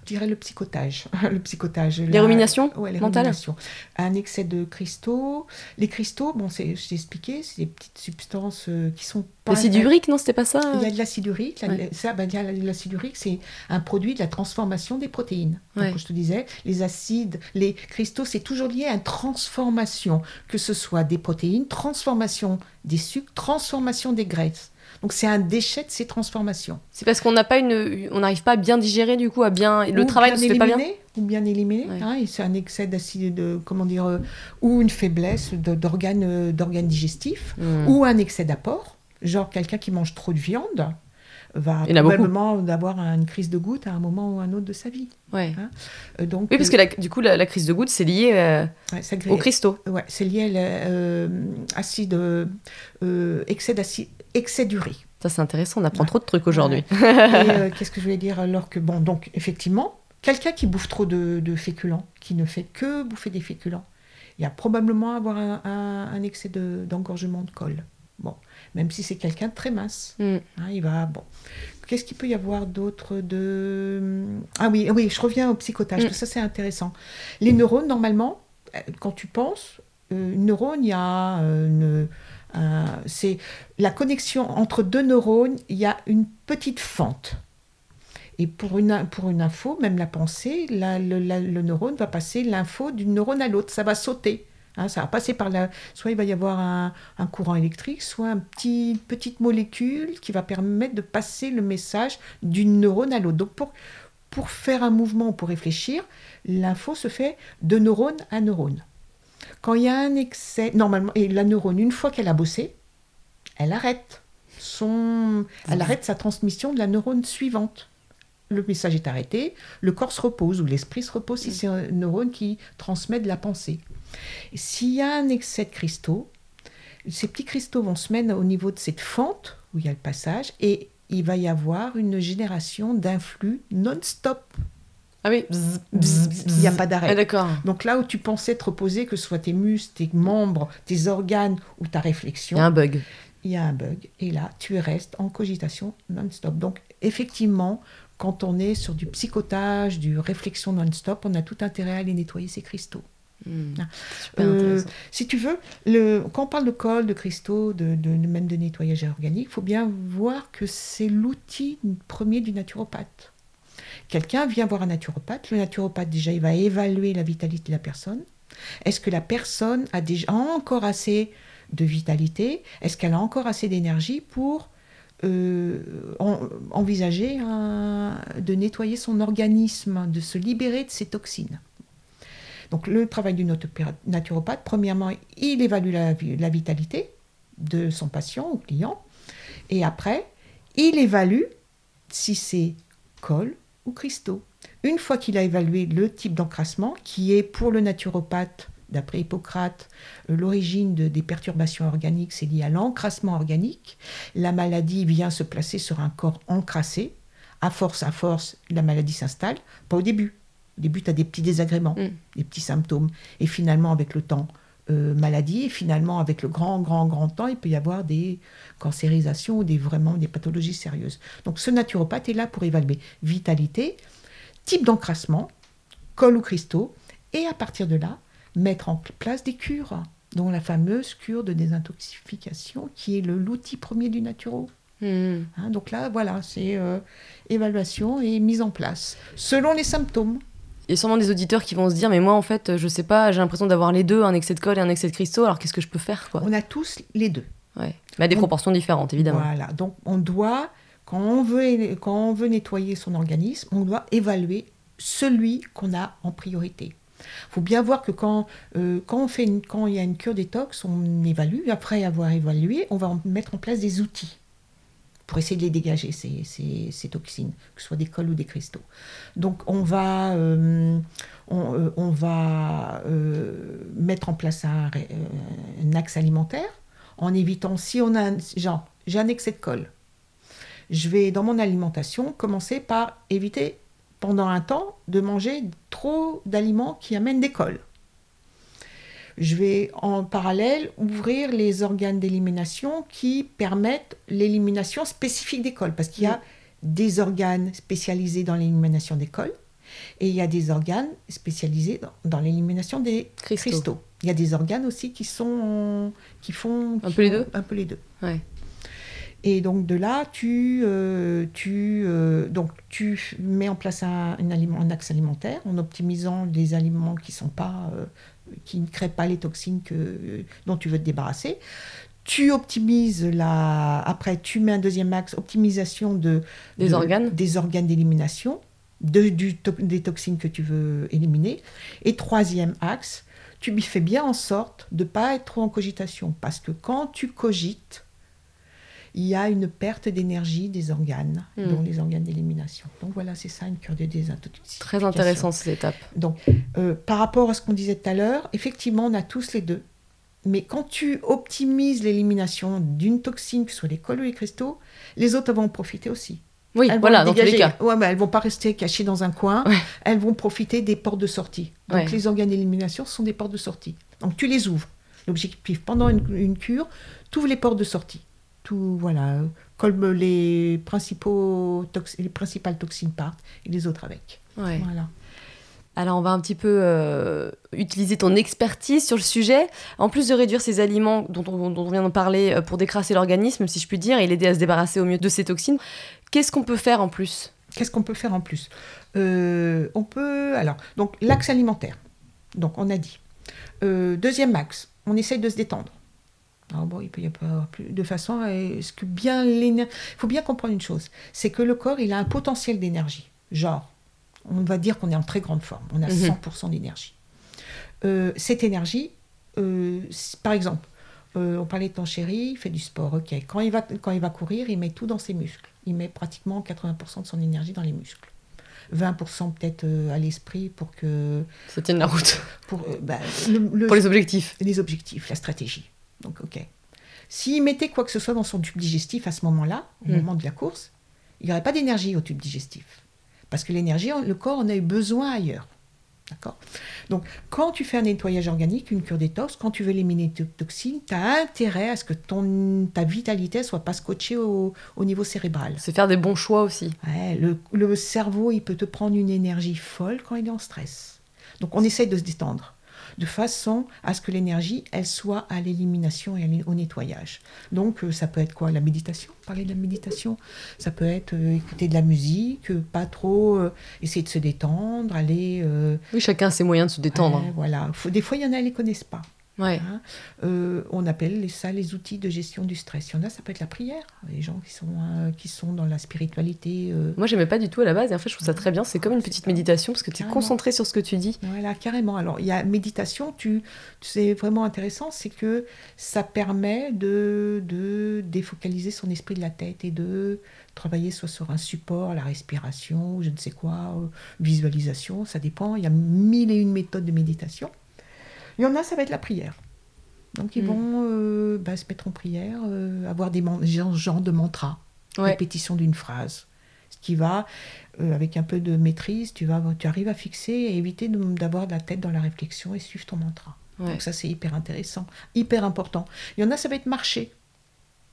Je dirais le psychotage. [LAUGHS] le psychotage. Les la- ruminations Ouais, les mentales ruminations. Un excès de cristaux. Les cristaux, bon, c'est, je t'ai expliqué, c'est des petites substances euh, qui sont pas. L'acide urique, non, c'était pas ça Il y a de l'acide urique. Ouais. Ça, ben, l'acide urique, c'est un produit de la transformation des protéines. Donc, Ouais. je te disais, les acides, les cristaux, c'est toujours lié à une transformation, que ce soit des protéines, transformation des sucres, transformation des graisses. Donc, c'est un déchet de ces transformations. C'est parce qu'on n'a pas une, on n'arrive pas à bien digérer du coup, à bien, le Ou travail ne bien se fait pas bien. Ou bien. Ouais. hein, c'est un excès d'acide, de, comment dire, euh, ou une faiblesse d'organes euh, d'organes digestifs, Hmm. ou un excès d'apport. Genre quelqu'un qui mange trop de viande va Il probablement avoir une crise de goutte à un moment ou un autre de sa vie. Ouais. Euh, donc, Oui, parce que la- du coup, la, la crise de goutte, c'est lié euh, ouais, aux cristaux. ouais, c'est lié à l'acide, excès d'acide, excès d'urique. Ça, c'est intéressant, on apprend Ouais. trop de trucs aujourd'hui. [LAUGHS] Et euh, qu'est-ce que je voulais dire alors que bon donc effectivement quelqu'un qui bouffe trop de, de féculents, qui ne fait que bouffer des féculents, il y a probablement avoir un, un- un excès de- d'engorgement de, colle. Bon, même si c'est quelqu'un de très mince, Hmm. hein, il va bon. Qu'est-ce qu'il peut y avoir d'autre de ah oui oui je reviens au psychotage. Mm. parce que Ça c'est intéressant. Les neurones normalement euh, quand tu penses euh, une neurone il y a une un- c'est la connexion entre deux neurones, il y a une petite fente. Et pour une, pour une info, même la pensée, le, neurone va passer l'info d'une neurone à l'autre. Ça va sauter. Hein, ça va passer par la. Soit il va y avoir un, courant électrique, soit une petit, petite molécule qui va permettre de passer le message d'une neurone à l'autre. Donc pour, pour faire un mouvement, pour réfléchir, l'info se fait de neurone à neurone. Quand il y a un excès, normalement, et la neurone, une fois qu'elle a bossé, elle arrête son, elle arrête sa transmission de la neurone suivante. Le message est arrêté, le corps se repose ou l'esprit se repose si c'est un neurone qui transmet de la pensée. S'il y a un excès de cristaux, ces petits cristaux vont se mettre au niveau de cette fente où il y a le passage et il va y avoir une génération d'influx non-stop. Ah oui. Il n'y a pas Ah, d'arrêt. d'accord. Donc là où tu pensais te reposer, que ce soit tes muscles, tes membres, tes organes ou ta Il réflexion, y a un bug. il y a un bug. Et là, tu restes en cogitation non-stop. Donc, effectivement, quand on est sur du psychotage, du réflexion non-stop, on a tout intérêt à aller nettoyer ces cristaux. Ah. Super Euh. Si tu veux, le, quand on parle de colle, de cristaux, de, de- de- même de nettoyage organique, il faut bien voir que c'est l'outil premier du naturopathe. Quelqu'un vient voir un naturopathe. Le naturopathe, déjà, il va évaluer la vitalité de la personne. Est-ce que la personne a déjà encore assez de vitalité? Est-ce qu'elle a encore assez d'énergie pour euh, en- envisager de nettoyer son organisme, de se libérer de ses toxines? Donc le travail du naturopathe, premièrement, il évalue la, la vitalité de son patient ou client, et après, il évalue si c'est colle ou cristaux. Une fois qu'il a évalué le type d'encrassement, qui est pour le naturopathe, d'après Hippocrate, euh, l'origine de- des perturbations organiques, c'est lié à l'encrassement organique. La maladie vient se placer sur un corps encrassé. À force, à force, la maladie s'installe. Pas au début. Au début, tu as des petits désagréments, Mm. des petits symptômes. Et finalement, avec le temps, euh, maladie. Et finalement, avec le grand, grand, grand temps, il peut y avoir des cancérisations ou des, vraiment des pathologies sérieuses. Donc, ce naturopathe est là pour évaluer vitalité, type d'encrassement, col ou cristaux, et à partir de là, mettre en place des cures, dont la fameuse cure de désintoxication, qui est l'outil premier du naturo. Hmm. Hein, donc là, voilà, c'est euh, évaluation et mise en place, selon les symptômes. Il y a sûrement des auditeurs qui vont se dire, mais moi en fait, je sais pas, j'ai l'impression d'avoir les deux, un excès de colle et un excès de cristaux, alors qu'est-ce que je peux faire quoi? On a tous les deux. ouais. Mais à des On- proportions différentes, évidemment. Voilà, donc on doit, quand on veut, quand on veut nettoyer son organisme, on doit évaluer celui qu'on a en priorité. Il faut bien voir que quand, euh, quand, on fait une- quand il y a une cure détox, on évalue. Après avoir évalué, on va mettre en place des outils pour essayer de les dégager, ces, toxines, que ce soit des cols ou des cristaux. Donc on va, euh, on, euh, on, va euh, mettre en place un, un, axe alimentaire en évitant, si on a, genre, j'ai un excès de colle, je vais dans mon alimentation commencer par éviter pendant un temps de manger trop d'aliments qui amènent des cols je vais en parallèle ouvrir les organes d'élimination qui permettent l'élimination spécifique des cols, parce qu'il y a des organes spécialisés dans l'élimination des cols et il y a des organes spécialisés dans, l'élimination des cristaux. Il y a des organes aussi qui sont qui font un peu les deux. Un peu les deux. Et donc de là, tu, euh, tu, euh, donc, tu mets en place un, un, axe alimentaire en optimisant les aliments qui sont pas euh, qui ne créent pas les toxines que, dont tu veux te débarrasser. Tu optimises la. Après, tu mets un deuxième axe, optimisation de, des organes. Des organes d'élimination, de, du, des toxines que tu veux éliminer. Et troisième axe, tu fais bien en sorte de ne pas être trop en cogitation. Parce que quand tu cogites, il y a une perte d'énergie des organes, hmm. dont les organes d'élimination. Donc voilà, c'est ça une cure de désintoxication. Très intéressant ces étapes. Donc euh, par rapport à ce qu'on disait tout à l'heure, effectivement, on a tous les deux. Mais quand tu optimises l'élimination d'une toxine, que ce soit les cols ou les cristaux, les autres vont en profiter aussi. Oui, voilà, dans tous les cas. Ouais, mais elles vont pas rester cachées dans un coin. Elles vont profiter des portes de sortie. Donc les organes d'élimination sont des portes de sortie. Donc tu les ouvres. L'objectif, pendant une, une cure, tu ouvres les portes de sortie tout, voilà, comme les, principaux les principales toxines partent et les autres avec. Voilà. Alors on va un petit peu euh, utiliser ton expertise sur le sujet. En plus de réduire ces aliments dont on, dont on vient de parler euh, pour décrasser l'organisme, si je puis dire, et l'aider à se débarrasser au mieux de ces toxines, qu'est-ce qu'on peut faire en plus? Qu'est-ce qu'on peut faire en plus? Euh, On peut... Alors, donc l'axe alimentaire. Donc on a dit. deuxième axe, on essaye de se détendre. Ah bon, il peut y avoir plus de façon à ce que bien l'énergie. Il faut bien comprendre une chose, c'est que le corps, il a un potentiel d'énergie. Genre, on va dire qu'on est en très grande forme, on a 100% mhm. d'énergie. Euh, cette énergie, euh, par exemple, euh, on parlait de ton chéri, il fait du sport, ok. Quand il, va, quand il va courir, il met tout dans ses muscles. Il met pratiquement 80% de son énergie dans les muscles. 20% peut-être à l'esprit pour que... Ça tienne la route. Pour, bah, [LAUGHS] pour les objectifs. Les objectifs, la stratégie. Donc, ok. S'il mettait quoi que ce soit dans son tube digestif à ce moment-là, au hmm. moment de la course, il n'y aurait pas d'énergie au tube digestif. Parce que l'énergie, le corps en a eu besoin ailleurs. D'accord? Donc, quand tu fais un nettoyage organique, une cure détox, quand tu veux éliminer tes toxines, tu as intérêt à ce que ton, ta vitalité ne soit pas scotchée au, niveau cérébral. C'est faire des bons choix aussi. le, le cerveau, il peut te prendre une énergie folle quand il est en stress. Donc, on essaye de se détendre de façon à ce que l'énergie, elle soit à l'élimination et au nettoyage. Donc euh, ça peut être quoi? La méditation, parler de la méditation. Ça peut être euh, écouter de la musique, euh, pas trop essayer de se détendre, aller... oui, chacun a ses moyens de se détendre. voilà. des fois, il y en a, qui ne connaissent pas. Ouais. Hein, euh, on appelle ça les outils de gestion du stress. Il y en a, ça peut être la prière. Les gens qui sont, euh, qui sont dans la spiritualité. Euh... Moi, j'aimais pas du tout à la base. Et en fait, je trouve ça très bien. C'est comme une petite méditation parce que tu es concentré sur ce que tu dis. Voilà, carrément. Alors, il y a méditation, tu, c'est vraiment intéressant, c'est que ça permet de, de défocaliser son esprit de la tête et de travailler soit sur un support, la respiration, je ne sais quoi, euh, visualisation, ça dépend. Il y a mille et une méthodes de méditation. Il y en a, ça va être la prière. Donc ils mm. vont euh, bah, se mettre en prière, euh, avoir des genres de mantras, répétition d'une phrase. Ce qui va, euh, avec un peu de maîtrise, tu, vas, tu arrives à fixer et éviter d'avoir la tête dans la réflexion et suivre ton mantra. Donc ça, c'est hyper intéressant, hyper important. Il y en a, ça va être marcher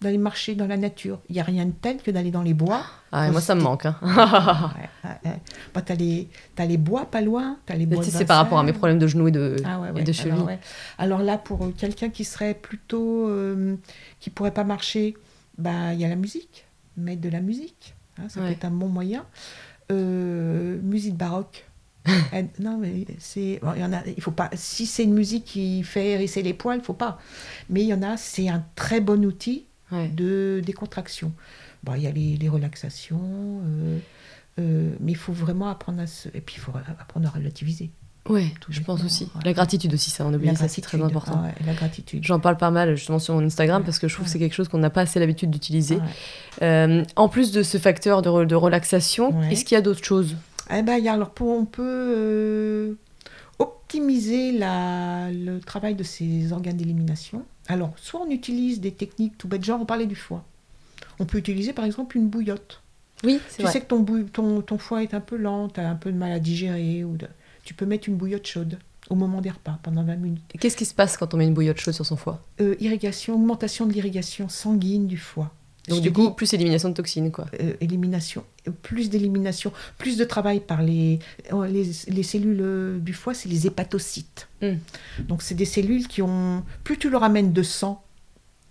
d'aller marcher dans la nature. Il n'y a rien de tel que d'aller dans les bois. Ah, moi, ça me manque. Hein. bah, tu as, les bois pas loin. As les bois c'est par rapport à mes problèmes de genoux et de, ah, de cheville. Alors, là, pour euh, quelqu'un qui serait plutôt. Euh, qui pourrait pas marcher, bah, il y a la musique. Mettre de la musique. Hein, ça peut être un bon moyen. Euh, musique baroque. [LAUGHS] non, mais c'est. il y en a, il faut pas. Si c'est une musique qui fait hérisser les poils, il faut pas. Mais il y en a, c'est un très bon outil de décontraction. Bon, il y a les, relaxations, euh, euh, mais il faut vraiment apprendre à se... Et puis il faut apprendre à relativiser. Ouais, je pense aussi. La gratitude aussi, ça, on oublie ça, c'est très important. Ah la gratitude. J'en parle pas mal justement sur mon Instagram parce que je trouve que c'est quelque chose qu'on n'a pas assez l'habitude d'utiliser. Euh, en plus de ce facteur de, de relaxation, est-ce qu'il y a d'autres choses? Eh ben, y a, alors pour, on peut euh, optimiser la, le travail de ces organes d'élimination. Alors, soit on utilise des techniques tout bêtes, genre on parlait du foie. On peut utiliser par exemple une bouillotte. Oui, c'est Tu sais que ton, ton, ton, foie est un peu lent, tu as un peu de mal à digérer. Ou Tu peux mettre une bouillotte chaude au moment des repas, pendant 20 minutes. Qu'est-ce qui se passe quand on met une bouillotte chaude sur son foie? Euh, Irrigation, augmentation de l'irrigation sanguine du foie. Donc du coup, plus élimination de toxines, quoi. Euh, élimination, plus d'élimination, plus de travail par les, les, les cellules euh, du foie, c'est les hépatocytes. Hmm. Donc c'est des cellules qui ont... Plus tu leur amènes de sang,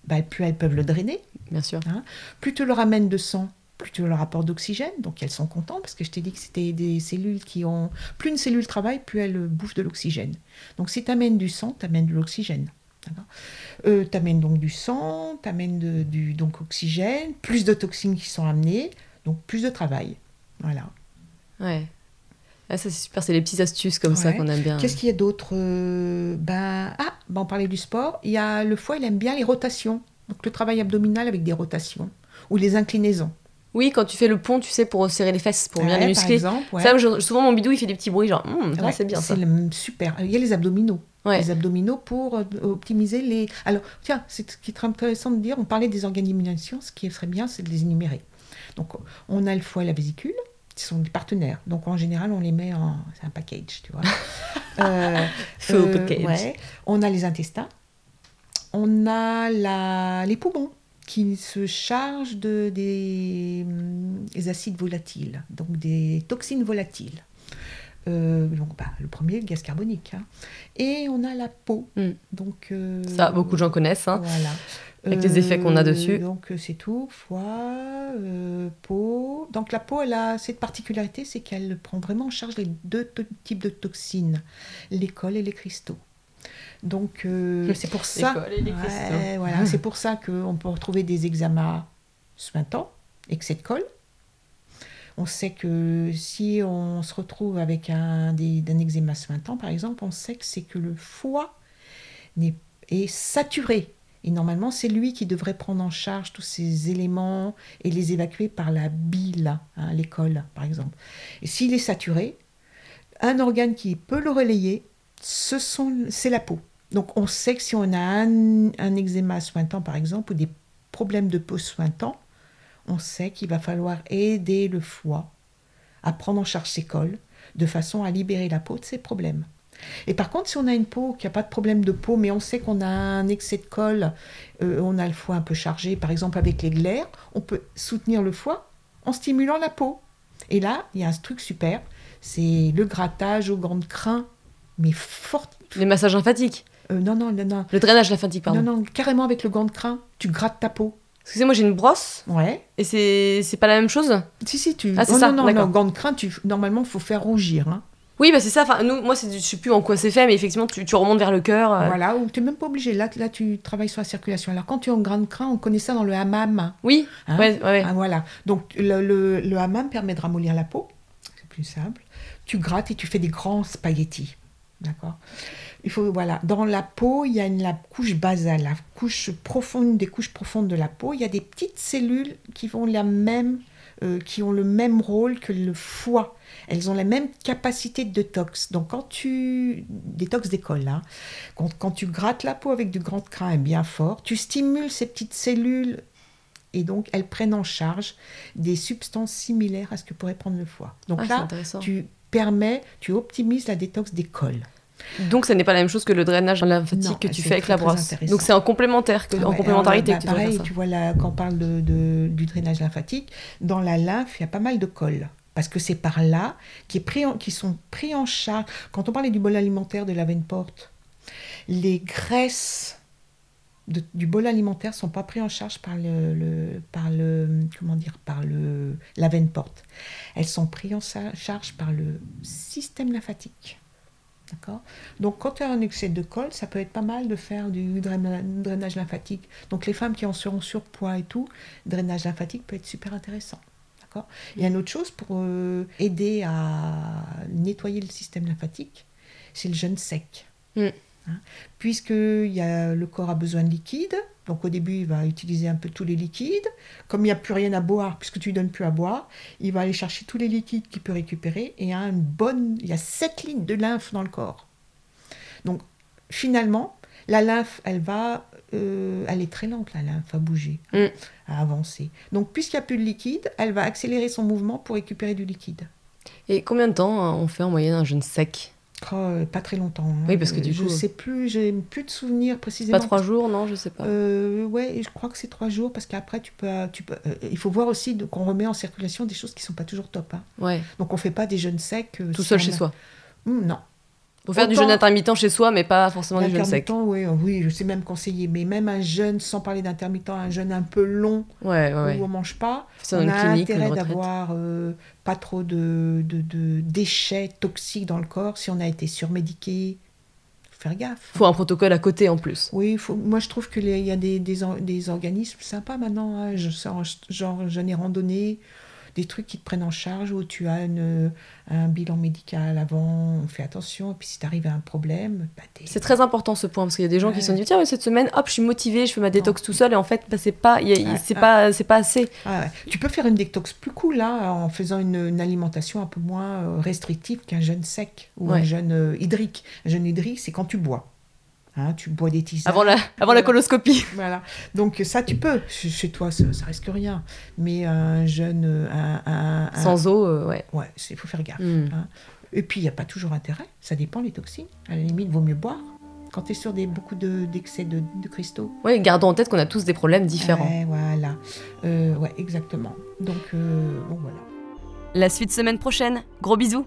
bah, plus elles peuvent le drainer. Bien sûr. Hein. Plus tu leur amènes de sang, plus tu leur apportes d'oxygène, donc elles sont contentes parce que je t'ai dit que c'était des cellules qui ont... Plus une cellule travaille, plus elle bouffe de l'oxygène. Donc si tu amènes du sang, tu amènes de l'oxygène. Euh, tu amènes donc du sang, tu amènes du donc oxygène, plus de toxines qui sont amenées, donc plus de travail. Voilà. Ouais. Ah, ça c'est super, c'est les petites astuces comme ça qu'on aime bien. Qu'est-ce qu'il y a d'autre euh, ben, Ah, ben, on parlait du sport. Il y a, le foie, il aime bien les rotations. Donc le travail abdominal avec des rotations ou les inclinaisons. Oui, quand tu fais le pont, tu sais, pour serrer les fesses, pour bien les muscler. Exemple, Ça, souvent mon bidou, il fait des petits bruits, genre, hum, c'est bien ça. C'est super. Il y a les abdominaux. Les abdominaux pour euh, optimiser les. Alors, tiens, c'est ce qui est intéressant de dire. On parlait des organes d'élimination. Ce qui serait bien, c'est de les énumérer. Donc, on a le foie et la vésicule qui sont des partenaires. Donc en général, on les met en. C'est un package, tu vois. [LAUGHS] euh, euh, package. On a les intestins. On a la... les poumons qui se charge de, des, acides volatiles, donc des toxines volatiles. Euh, donc, bah, le premier, le gaz carbonique. Hein. Et on a la peau. Hmm. Donc, euh, Ça, beaucoup de gens connaissent. Hein, voilà. Avec les effets qu'on a dessus. Euh, donc, c'est tout. Foie, peau. Donc, la peau, elle a cette particularité, c'est qu'elle prend vraiment en charge les deux types de toxines, les cols et les cristaux. Donc euh, [LAUGHS] c'est pour ça. voilà, c'est pour ça qu'on peut retrouver des eczémas suintants, excès de colle. On sait que si on se retrouve avec un, des, un eczéma suintant, par exemple, on sait que c'est que le foie est, est saturé. Et normalement, c'est lui qui devrait prendre en charge tous ces éléments et les évacuer par la bile, hein, l'école, par exemple. Et s'il est saturé, un organe qui peut le relayer, c'est la peau. Donc on sait que si on a un, un eczéma sointant par exemple ou des problèmes de peau sointant, on sait qu'il va falloir aider le foie à prendre en charge ses cols de façon à libérer la peau de ses problèmes. Et par contre, si on a une peau qui n'a pas de problème de peau, mais on sait qu'on a un excès de colle, euh, on a le foie un peu chargé, par exemple avec les glaires, on peut soutenir le foie en stimulant la peau. Et là, il y a un truc super, c'est le grattage au gants de crin, mais fort. Les massages lymphatiques euh, non, non, non, Le drainage lymphatique, pardon. Non, non, carrément avec le gant de crin, tu grattes ta peau. Excusez-moi, j'ai une brosse. Ouais. Et c'est, c'est pas la même chose Si, si, tu. Ah, c'est ça, non, non, non, gant de crin, tu... normalement, il faut faire rougir. Hein. Oui, bah c'est ça. Enfin, nous, moi, c'est, je sais plus en quoi c'est fait, mais effectivement, tu, tu remontes vers le cœur. Euh. Voilà, ou tu n'es même pas obligé. Là, là, tu travailles sur la circulation. Alors, quand tu es en grand crin, on connaît ça dans le hammam. Oui, hein ouais, ouais. Ah, voilà. Donc, le, le, le hammam permet de ramollir la peau. C'est plus simple. Tu grattes et tu fais des grands spaghettis. D'accord? Il faut, voilà, dans la peau, il y a une, la couche basale, la couche profonde, des couches profondes de la peau. Il y a des petites cellules qui vont la même, euh, qui ont le même rôle que le foie. Elles ont la même capacité de détox. Donc quand tu détox d'école, là, quand, quand, tu grattes la peau avec du grand crin bien fort, tu stimules ces petites cellules et donc elles prennent en charge des substances similaires à ce que pourrait prendre le foie. Donc ah, là, tu permets, tu optimises la détox des cols. Donc, ça n'est pas la même chose que le drainage lymphatique que tu fais avec la brosse. Donc, c'est en complémentaire, que, ah en complémentarité bah, que tu Pareil, tu vois, là, quand on parle de, du drainage lymphatique, dans la lymphe, il y a pas mal de cols. Parce que c'est par là qui, est pris qui sont pris en charge. Quand on parlait du bol alimentaire de la veine porte, les graisses du bol alimentaire sont pas pris en charge par le, par le comment dire par le la veine porte. Elles sont prises en charge par le système lymphatique. D'accord Donc, quand tu as un excès de colle, ça peut être pas mal de faire du drainage lymphatique. Donc, les femmes qui en seront surpoids et tout, drainage lymphatique peut être super intéressant. D'accord Il y a une autre chose pour euh, aider à nettoyer le système lymphatique c'est le jeûne sec. Mm. Hein. Puisque y a, le corps a besoin de liquide, donc au début, il va utiliser un peu tous les liquides. Comme il n'y a plus rien à boire, puisque tu lui donnes plus à boire, il va aller chercher tous les liquides qu'il peut récupérer. Et il y a, une bonne, il y a 7 litres de lymphe dans le corps. Donc finalement, la lymphe, elle va, euh, elle est très lente, la lymphe, à bouger, Mm. à avancer. Donc puisqu'il n'y a plus de liquide, elle va accélérer son mouvement pour récupérer du liquide. Et combien de temps hein, on fait en moyenne un jeûne sec? Oh, euh, pas très longtemps. hein. Oui, parce que du je coup- sais plus, j'ai plus de souvenirs précisément. Pas trois jours, non, je sais pas. Euh, ouais, je crois que c'est trois jours parce qu'après tu peux, tu peux. euh, il faut voir aussi qu'on remet en circulation des choses qui sont pas toujours top. hein. Ouais, Donc on fait pas des jeûnes secs. euh, tout si seul chez soi. Hum, non. Faut faire du jeûne intermittent chez soi, mais pas forcément du jeûne sec. Oui, euh, oui, je sais même conseiller, mais même un jeûne, sans parler d'intermittent, un jeûne un peu long Ouais, ouais, ouais. où on mange pas, on une a clinique, intérêt d'avoir euh, pas trop de, de, de déchets toxiques dans le corps. Si on a été surmédiqué, faut faire gaffe. Faut un protocole à côté en plus. Oui, faut- moi je trouve qu'il y a des, des, or- des organismes sympas maintenant, hein. Je- genre, genre jeûne et randonnée, des trucs qui te prennent en charge où tu as une, un bilan médical avant, on fait attention, et puis si tu arrives à un problème, bah, C'est très important ce point parce qu'il y a des gens qui se sont dit tiens mais cette semaine hop je suis motivée je fais ma détox tout seul et en fait bah, c'est pas Ouais, c'est pas c'est pas assez. Ah ouais. Tu peux faire une détox plus cool là, en faisant une, une alimentation un peu moins euh, restrictive qu'un jeûne sec ou un jeûne euh, hydrique. Un jeûne hydrique, c'est quand tu bois. Hein, tu bois des tisanes. Avant la avant la coloscopie. [LAUGHS] Voilà. Donc ça, tu peux. Chez toi, ça, ça risque rien. Mais un jeune, un, un- un- Sans eau euh, ouais. ouais, il faut faire gaffe. Hmm. Et puis il n'y a pas toujours intérêt. Ça dépend les toxines. À la limite, vaut mieux boire. Quand tu es sur des, beaucoup de- d'excès de, de cristaux. Ouais, gardons en tête qu'on a tous des problèmes différents. Ouais, voilà. Euh, ouais, exactement. Donc euh, bon voilà. La suite semaine prochaine. Gros bisous.